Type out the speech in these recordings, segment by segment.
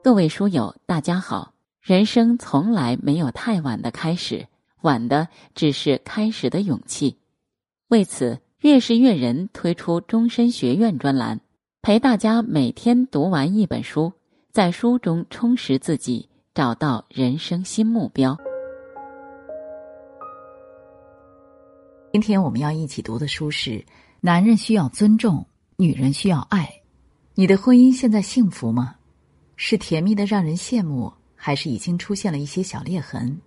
各位书友，大家好。人生从来没有太晚的开始，晚的只是开始的勇气。为此，越是阅人推出终身学院专栏，陪大家每天读完一本书，在书中充实自己，找到人生新目标。今天我们要一起读的书是《男人需要尊重，女人需要爱》。你的婚姻现在幸福吗？是甜蜜的让人羡慕？还是已经出现了一些小裂痕。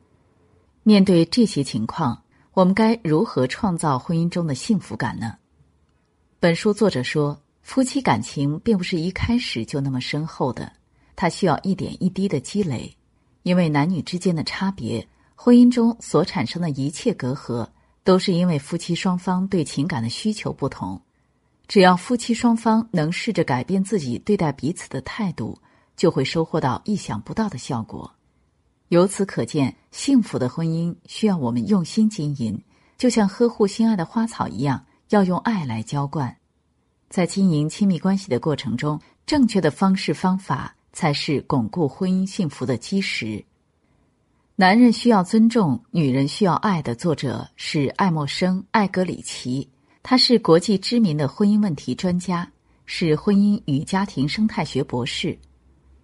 面对这些情况，我们该如何创造婚姻中的幸福感呢？本书作者说，夫妻感情并不是一开始就那么深厚的，它需要一点一滴的积累。因为男女之间的差别，婚姻中所产生的一切隔阂，都是因为夫妻双方对情感的需求不同。只要夫妻双方能试着改变自己对待彼此的态度。就会收获到意想不到的效果。由此可见，幸福的婚姻需要我们用心经营，就像呵护心爱的花草一样，要用爱来浇灌。在经营亲密关系的过程中，正确的方式方法才是巩固婚姻幸福的基石。男人需要尊重，女人需要爱的作者是爱默生·艾格里奇，他是国际知名的婚姻问题专家，是婚姻与家庭生态学博士。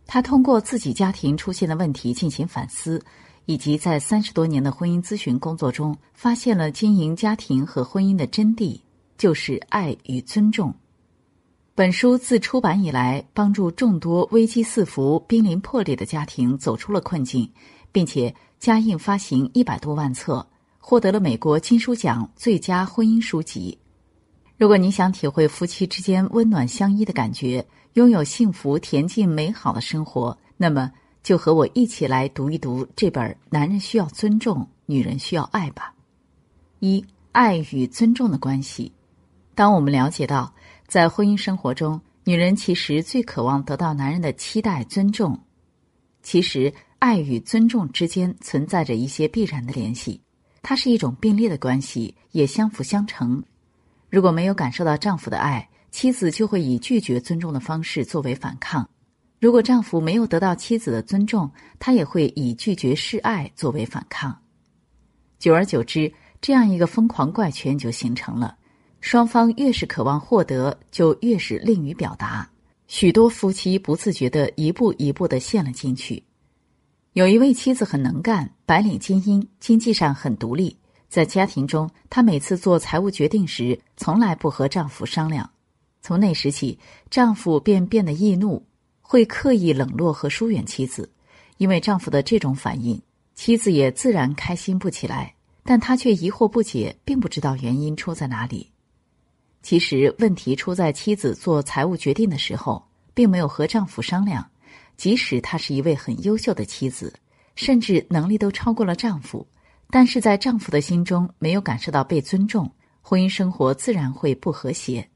他通过自己家庭出现的问题进行反思，以及在三十多年的婚姻咨询工作中，发现了经营家庭和婚姻的真谛，就是爱与尊重。本书自出版以来，帮助众多危机四伏、濒临破裂的家庭走出了困境，并且加印发行一百多万册，获得了美国金书奖最佳婚姻书籍。如果你想体会夫妻之间温暖相依的感觉，拥有幸福、恬静、美好的生活，那么就和我一起来读一读这本《男人需要尊重，女人需要爱》吧。一、爱与尊重的关系。当我们了解到，在婚姻生活中，女人其实最渴望得到男人的期待、尊重，其实爱与尊重之间存在着一些必然的联系，它是一种并列的关系，也相辅相成。如果没有感受到丈夫的爱，妻子就会以拒绝尊重的方式作为反抗；如果丈夫没有得到妻子的尊重，他也会以拒绝示爱作为反抗。久而久之，这样一个疯狂怪圈就形成了。双方越是渴望获得，就越是吝于表达。许多夫妻不自觉的一步一步的陷了进去。有一位妻子很能干，白领精英，经济上很独立。在家庭中，她每次做财务决定时，从来不和丈夫商量。从那时起，丈夫便变得易怒，会刻意冷落和疏远妻子。因为丈夫的这种反应，妻子也自然开心不起来。但她却疑惑不解，并不知道原因出在哪里。其实，问题出在妻子做财务决定的时候，并没有和丈夫商量。即使她是一位很优秀的妻子，甚至能力都超过了丈夫。但是在丈夫的心中没有感受到被尊重，婚姻生活自然会不和谐。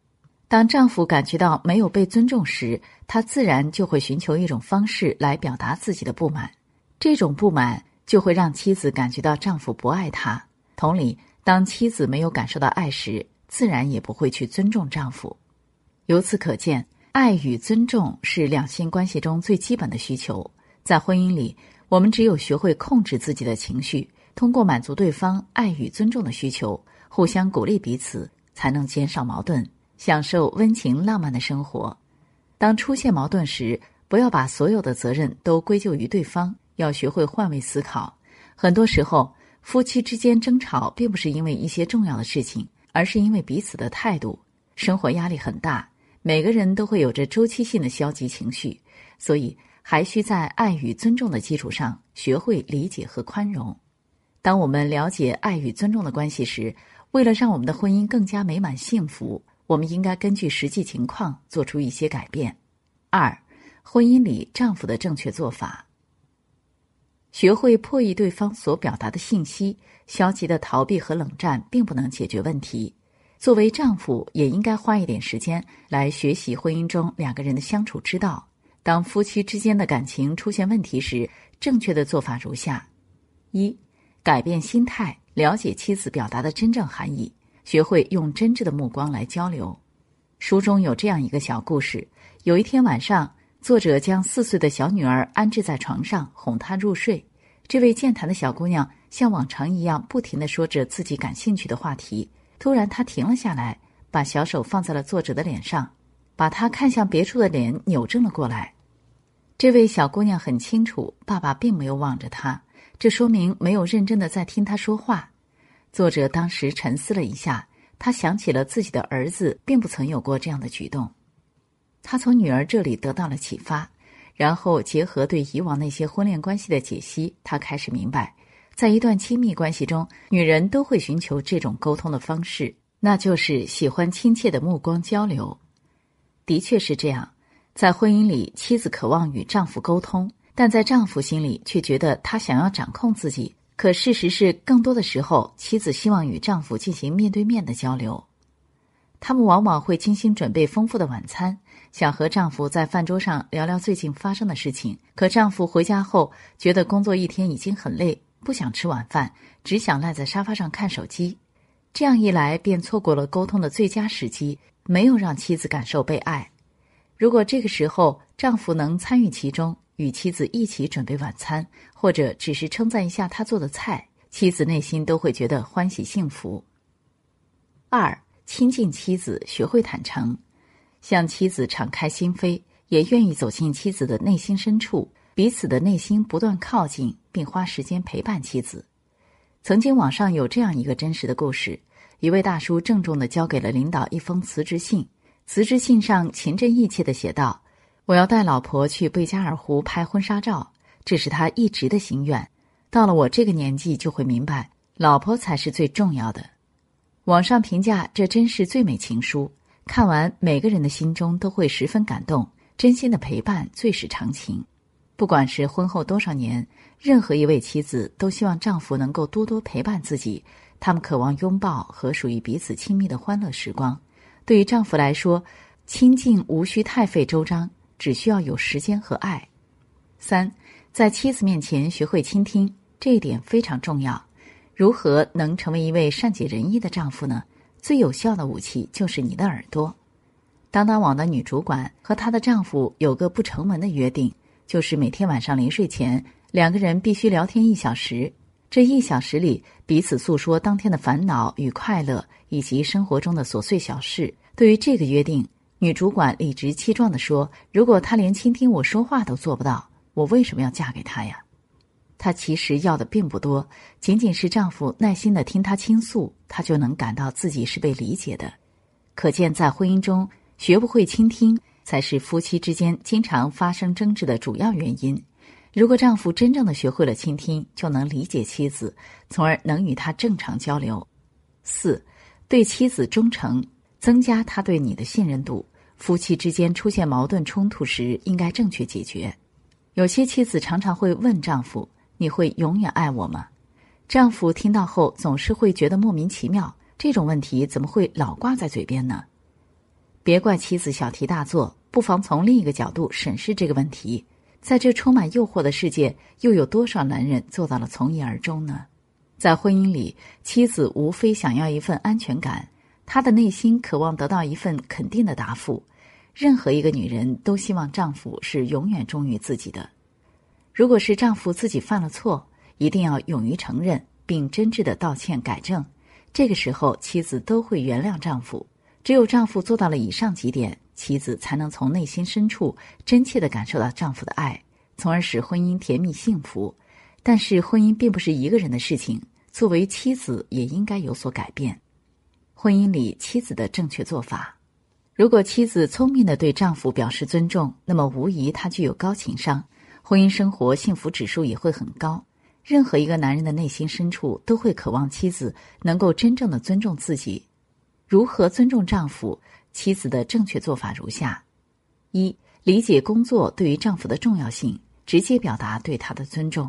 当丈夫感觉到没有被尊重时，他自然就会寻求一种方式来表达自己的不满。这种不满就会让妻子感觉到丈夫不爱她。同理，当妻子没有感受到爱时，自然也不会去尊重丈夫。由此可见，爱与尊重是两性关系中最基本的需求。在婚姻里，我们只有学会控制自己的情绪。通过满足对方爱与尊重的需求，互相鼓励彼此，才能减少矛盾，享受温情浪漫的生活。当出现矛盾时，不要把所有的责任都归咎于对方，要学会换位思考。很多时候，夫妻之间争吵并不是因为一些重要的事情，而是因为彼此的态度。生活压力很大，每个人都会有着周期性的消极情绪，所以还需在爱与尊重的基础上，学会理解和宽容。当我们了解爱与尊重的关系时，为了让我们的婚姻更加美满幸福，我们应该根据实际情况做出一些改变。二，婚姻里丈夫的正确做法：学会破译对方所表达的信息，消极的逃避和冷战并不能解决问题。作为丈夫，也应该花一点时间来学习婚姻中两个人的相处之道。当夫妻之间的感情出现问题时，正确的做法如下：一。改变心态，了解妻子表达的真正含义，学会用真挚的目光来交流。书中有这样一个小故事：有一天晚上，作者将四岁的小女儿安置在床上，哄她入睡。这位健谈的小姑娘像往常一样，不停的说着自己感兴趣的话题。突然，她停了下来，把小手放在了作者的脸上，把她看向别处的脸扭正了过来。这位小姑娘很清楚，爸爸并没有望着她，这说明没有认真的在听她说话。作者当时沉思了一下，他想起了自己的儿子，并不曾有过这样的举动。他从女儿这里得到了启发。然后结合对以往那些婚恋关系的解析，他开始明白，在一段亲密关系中，女人都会寻求这种沟通的方式，那就是喜欢亲切的目光交流。的确是这样，在婚姻里，妻子渴望与丈夫沟通，但在丈夫心里却觉得他想要掌控自己。可事实是，更多的时候，妻子希望与丈夫进行面对面的交流。他们往往会精心准备丰富的晚餐。想和丈夫在饭桌上聊聊最近发生的事情，可丈夫回家后觉得工作一天已经很累，不想吃晚饭，只想赖在沙发上看手机。这样一来，便错过了沟通的最佳时机，没有让妻子感受被爱。如果这个时候丈夫能参与其中，与妻子一起准备晚餐，或者只是称赞一下他做的菜，妻子内心都会觉得欢喜幸福。二，亲近妻子，学会坦诚。向妻子敞开心扉，也愿意走进妻子的内心深处，彼此的内心不断靠近，并花时间陪伴妻子。曾经网上有这样一个真实的故事：一位大叔郑重的交给了领导一封辞职信，辞职信上情真意切的写道：“我要带老婆去贝加尔湖拍婚纱照，这是他一直的心愿。到了我这个年纪，就会明白，老婆才是最重要的。”网上评价这真是最美情书。看完，每个人的心中都会十分感动。真心的陪伴最是长情。不管是婚后多少年，任何一位妻子都希望丈夫能够多多陪伴自己。他们渴望拥抱和属于彼此亲密的欢乐时光。对于丈夫来说，亲近无需太费周章，只需要有时间和爱。三，在妻子面前学会倾听，这一点非常重要。如何能成为一位善解人意的丈夫呢？最有效的武器就是你的耳朵。当当网的女主管和她的丈夫有个不成文的约定，就是每天晚上临睡前，两个人必须聊天一小时。这一小时里，彼此诉说当天的烦恼与快乐，以及生活中的琐碎小事。对于这个约定，女主管理直气壮地说：“如果他连倾听我说话都做不到，我为什么要嫁给他呀？”她其实要的并不多，仅仅是丈夫耐心的听她倾诉，她就能感到自己是被理解的。可见，在婚姻中，学不会倾听，才是夫妻之间经常发生争执的主要原因。如果丈夫真正的学会了倾听，就能理解妻子，从而能与她正常交流。四，对妻子忠诚，增加他对你的信任度。夫妻之间出现矛盾冲突时，应该正确解决。有些妻子常常会问丈夫。你会永远爱我吗？丈夫听到后总是会觉得莫名其妙，这种问题怎么会老挂在嘴边呢？别怪妻子小题大做，不妨从另一个角度审视这个问题。在这充满诱惑的世界，又有多少男人做到了从一而终呢？在婚姻里，妻子无非想要一份安全感，她的内心渴望得到一份肯定的答复。任何一个女人都希望丈夫是永远忠于自己的。如果是丈夫自己犯了错，一定要勇于承认，并真挚的道歉改正。这个时候，妻子都会原谅丈夫。只有丈夫做到了以上几点，妻子才能从内心深处真切的感受到丈夫的爱，从而使婚姻甜蜜幸福。但是，婚姻并不是一个人的事情，作为妻子也应该有所改变。婚姻里，妻子的正确做法：如果妻子聪明的对丈夫表示尊重，那么无疑她具有高情商。婚姻生活幸福指数也会很高。任何一个男人的内心深处都会渴望妻子能够真正的尊重自己。如何尊重丈夫？妻子的正确做法如下：一、理解工作对于丈夫的重要性，直接表达对他的尊重。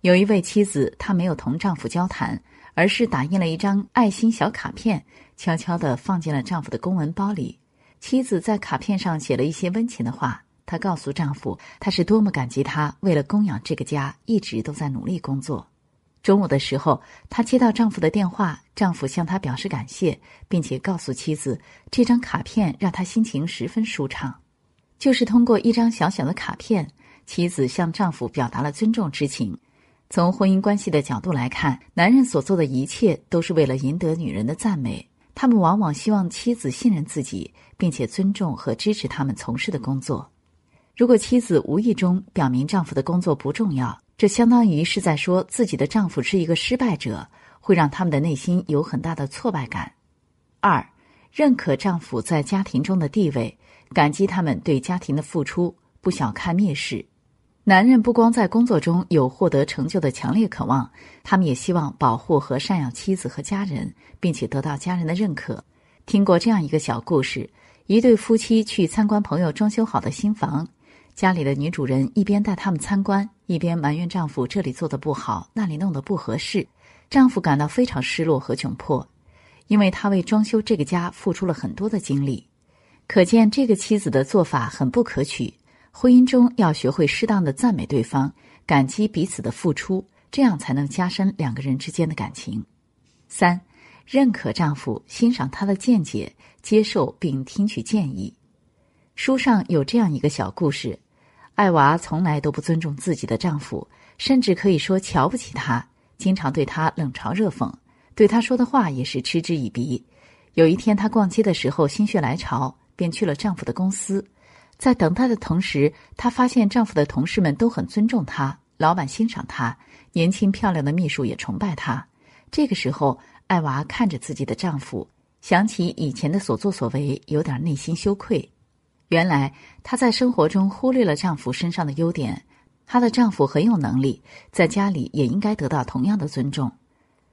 有一位妻子，她没有同丈夫交谈，而是打印了一张爱心小卡片，悄悄地放进了丈夫的公文包里。妻子在卡片上写了一些温情的话。她告诉丈夫，她是多么感激他为了供养这个家一直都在努力工作。中午的时候，她接到丈夫的电话，丈夫向她表示感谢，并且告诉妻子，这张卡片让她心情十分舒畅。就是通过一张小小的卡片，妻子向丈夫表达了尊重之情。从婚姻关系的角度来看，男人所做的一切都是为了赢得女人的赞美。他们往往希望妻子信任自己，并且尊重和支持他们从事的工作。如果妻子无意中表明丈夫的工作不重要，这相当于是在说自己的丈夫是一个失败者，会让他们的内心有很大的挫败感。二，认可丈夫在家庭中的地位，感激他们对家庭的付出，不小看蔑视。男人不光在工作中有获得成就的强烈渴望，他们也希望保护和赡养妻子和家人，并且得到家人的认可。听过这样一个小故事：一对夫妻去参观朋友装修好的新房。家里的女主人一边带他们参观，一边埋怨丈夫这里做的不好，那里弄得不合适。丈夫感到非常失落和窘迫，因为他为装修这个家付出了很多的精力。可见这个妻子的做法很不可取。婚姻中要学会适当的赞美对方，感激彼此的付出，这样才能加深两个人之间的感情。三，认可丈夫，欣赏他的见解，接受并听取建议。书上有这样一个小故事。艾娃从来都不尊重自己的丈夫，甚至可以说瞧不起他，经常对他冷嘲热讽，对他说的话也是嗤之以鼻。有一天，她逛街的时候心血来潮，便去了丈夫的公司。在等待的同时，她发现丈夫的同事们都很尊重她，老板欣赏她，年轻漂亮的秘书也崇拜她。这个时候，艾娃看着自己的丈夫，想起以前的所作所为，有点内心羞愧。原来她在生活中忽略了丈夫身上的优点，她的丈夫很有能力，在家里也应该得到同样的尊重。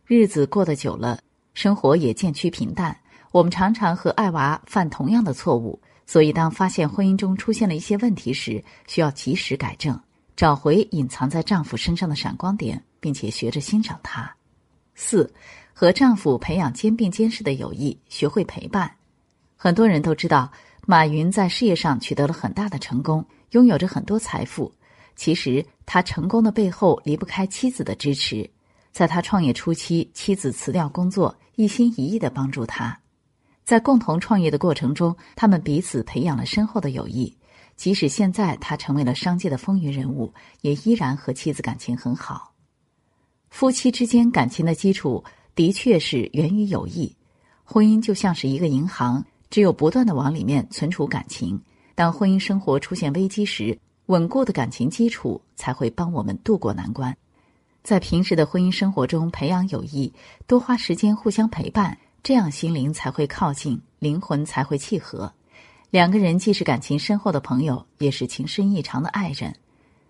日子过得久了，生活也渐趋平淡，我们常常和爱娃犯同样的错误。所以，当发现婚姻中出现了一些问题时，需要及时改正，找回隐藏在丈夫身上的闪光点，并且学着欣赏他。四，和丈夫培养肩并肩式的友谊，学会陪伴。很多人都知道。马云在事业上取得了很大的成功，拥有着很多财富。其实他成功的背后离不开妻子的支持。在他创业初期，妻子辞掉工作，一心一意的帮助他。在共同创业的过程中，他们彼此培养了深厚的友谊。即使现在他成为了商界的风云人物，也依然和妻子感情很好。夫妻之间感情的基础的确是源于友谊。婚姻就像是一个银行。只有不断的往里面存储感情，当婚姻生活出现危机时，稳固的感情基础才会帮我们渡过难关。在平时的婚姻生活中培养友谊，多花时间互相陪伴，这样心灵才会靠近，灵魂才会契合。两个人既是感情深厚的朋友，也是情深意长的爱人。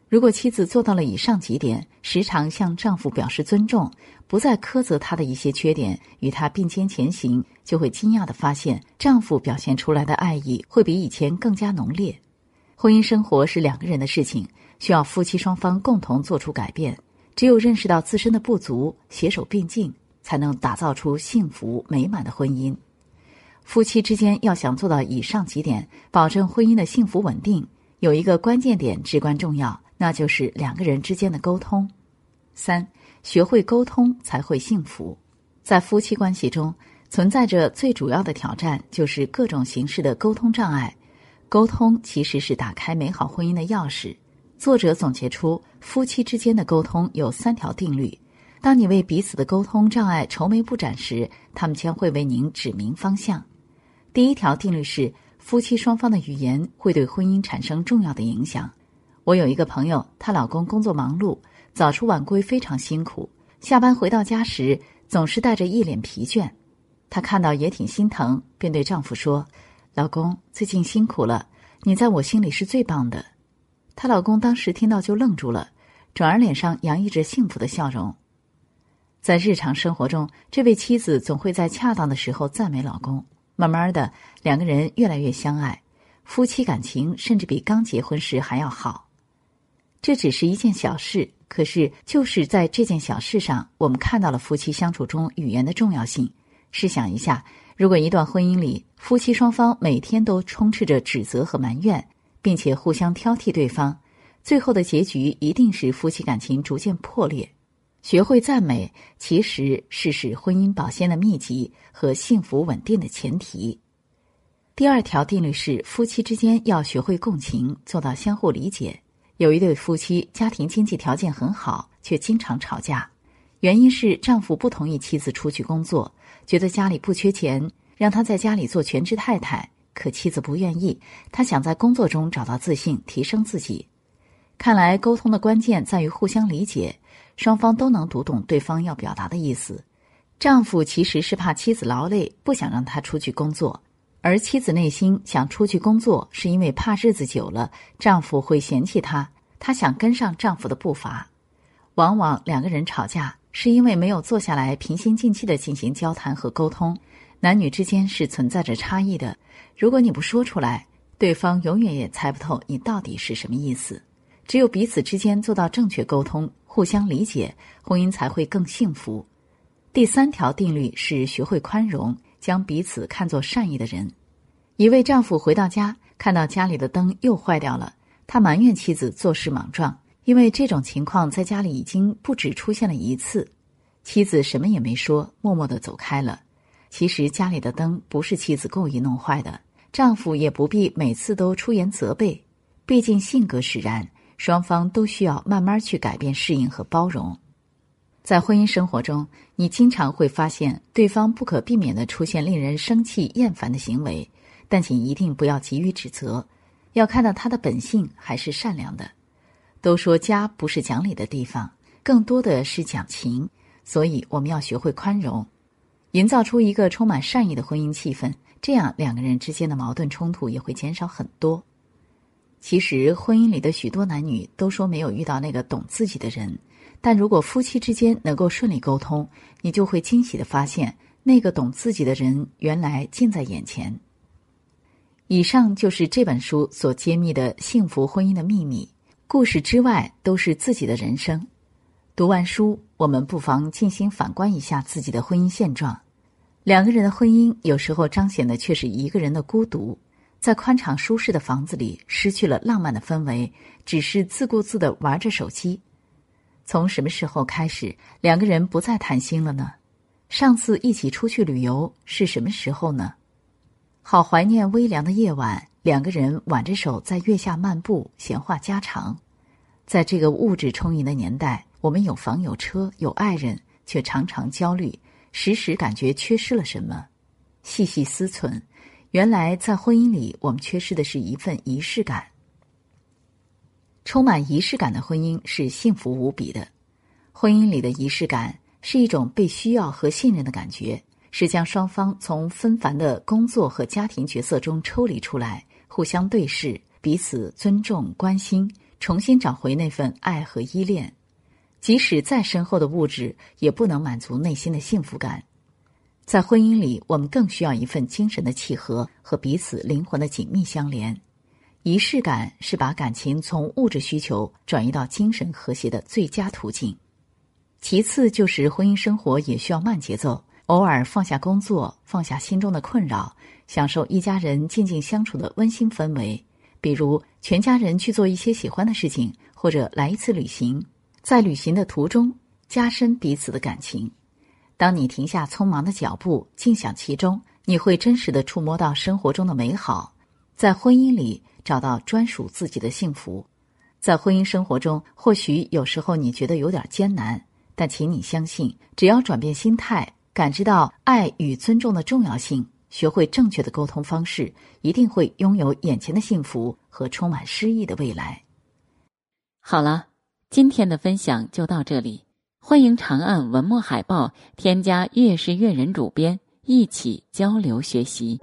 如果妻子做到了以上几点，时常向丈夫表示尊重，不再苛责他的一些缺点，与他并肩前行，就会惊讶的发现，丈夫表现出来的爱意会比以前更加浓烈。婚姻生活是两个人的事情，需要夫妻双方共同做出改变。只有认识到自身的不足，携手并进，才能打造出幸福美满的婚姻。夫妻之间要想做到以上几点，保证婚姻的幸福稳定，有一个关键点至关重要。那就是两个人之间的沟通。三，学会沟通才会幸福。在夫妻关系中，存在着最主要的挑战，就是各种形式的沟通障碍。沟通其实是打开美好婚姻的钥匙。作者总结出，夫妻之间的沟通有三条定律。当你为彼此的沟通障碍愁眉不展时，他们将会为您指明方向。第一条定律是，夫妻双方的语言会对婚姻产生重要的影响。我有一个朋友，她老公工作忙碌，早出晚归，非常辛苦。下班回到家时，总是带着一脸疲倦。她看到也挺心疼，便对丈夫说：“老公，最近辛苦了，你在我心里是最棒的。”她老公当时听到就愣住了，转而脸上洋溢着幸福的笑容。在日常生活中，这位妻子总会在恰当的时候赞美老公，慢慢的，两个人越来越相爱，夫妻感情甚至比刚结婚时还要好。这只是一件小事，可是就是在这件小事上，我们看到了夫妻相处中语言的重要性。试想一下，如果一段婚姻里夫妻双方每天都充斥着指责和埋怨，并且互相挑剔对方，最后的结局一定是夫妻感情逐渐破裂。学会赞美，其实是使婚姻保鲜的秘籍和幸福稳定的前提。第二条定律是，夫妻之间要学会共情，做到相互理解。有一对夫妻，家庭经济条件很好，却经常吵架，原因是丈夫不同意妻子出去工作，觉得家里不缺钱，让他在家里做全职太太。可妻子不愿意，她想在工作中找到自信，提升自己。看来沟通的关键在于互相理解，双方都能读懂对方要表达的意思。丈夫其实是怕妻子劳累，不想让她出去工作；而妻子内心想出去工作，是因为怕日子久了丈夫会嫌弃她，她想跟上丈夫的步伐。往往两个人吵架，是因为没有坐下来平心静气的进行交谈和沟通。男女之间是存在着差异的，如果你不说出来，对方永远也猜不透你到底是什么意思。只有彼此之间做到正确沟通、互相理解，婚姻才会更幸福。第三条定律是学会宽容，将彼此看作善意的人。一位丈夫回到家，看到家里的灯又坏掉了，他埋怨妻子做事莽撞，因为这种情况在家里已经不止出现了一次。妻子什么也没说，默默的走开了。其实家里的灯不是妻子故意弄坏的，丈夫也不必每次都出言责备，毕竟性格使然。双方都需要慢慢去改变、适应和包容。在婚姻生活中，你经常会发现对方不可避免的出现令人生气、厌烦的行为，但请一定不要急于指责，要看到他的本性还是善良的。都说家不是讲理的地方，更多的是讲情，所以我们要学会宽容，营造出一个充满善意的婚姻气氛，这样两个人之间的矛盾冲突也会减少很多。其实，婚姻里的许多男女都说没有遇到那个懂自己的人，但如果夫妻之间能够顺利沟通，你就会惊喜的发现，那个懂自己的人原来近在眼前。以上就是这本书所揭秘的幸福婚姻的秘密，故事之外都是自己的人生。读完书，我们不妨静心反观一下自己的婚姻现状，两个人的婚姻有时候彰显的却是一个人的孤独。在宽敞舒适的房子里，失去了浪漫的氛围，只是自顾自的玩着手机。从什么时候开始，两个人不再谈心了呢？上次一起出去旅游是什么时候呢？好怀念微凉的夜晚，两个人挽着手在月下漫步，闲话家常。在这个物质充盈的年代，我们有房有车有爱人，却常常焦虑，时时感觉缺失了什么。细细思忖。原来，在婚姻里，我们缺失的是一份仪式感。充满仪式感的婚姻是幸福无比的。婚姻里的仪式感是一种被需要和信任的感觉，是将双方从纷繁的工作和家庭角色中抽离出来，互相对视，彼此尊重、关心，重新找回那份爱和依恋。即使再深厚的物质，也不能满足内心的幸福感。在婚姻里，我们更需要一份精神的契合和彼此灵魂的紧密相连。仪式感是把感情从物质需求转移到精神和谐的最佳途径。其次，就是婚姻生活也需要慢节奏，偶尔放下工作，放下心中的困扰，享受一家人静静相处的温馨氛围。比如，全家人去做一些喜欢的事情，或者来一次旅行，在旅行的途中加深彼此的感情。当你停下匆忙的脚步，静享其中，你会真实的触摸到生活中的美好，在婚姻里找到专属自己的幸福。在婚姻生活中，或许有时候你觉得有点艰难，但请你相信，只要转变心态，感知到爱与尊重的重要性，学会正确的沟通方式，一定会拥有眼前的幸福和充满诗意的未来。好了，今天的分享就到这里。欢迎长按文末海报，添加“月是月人”主编，一起交流学习。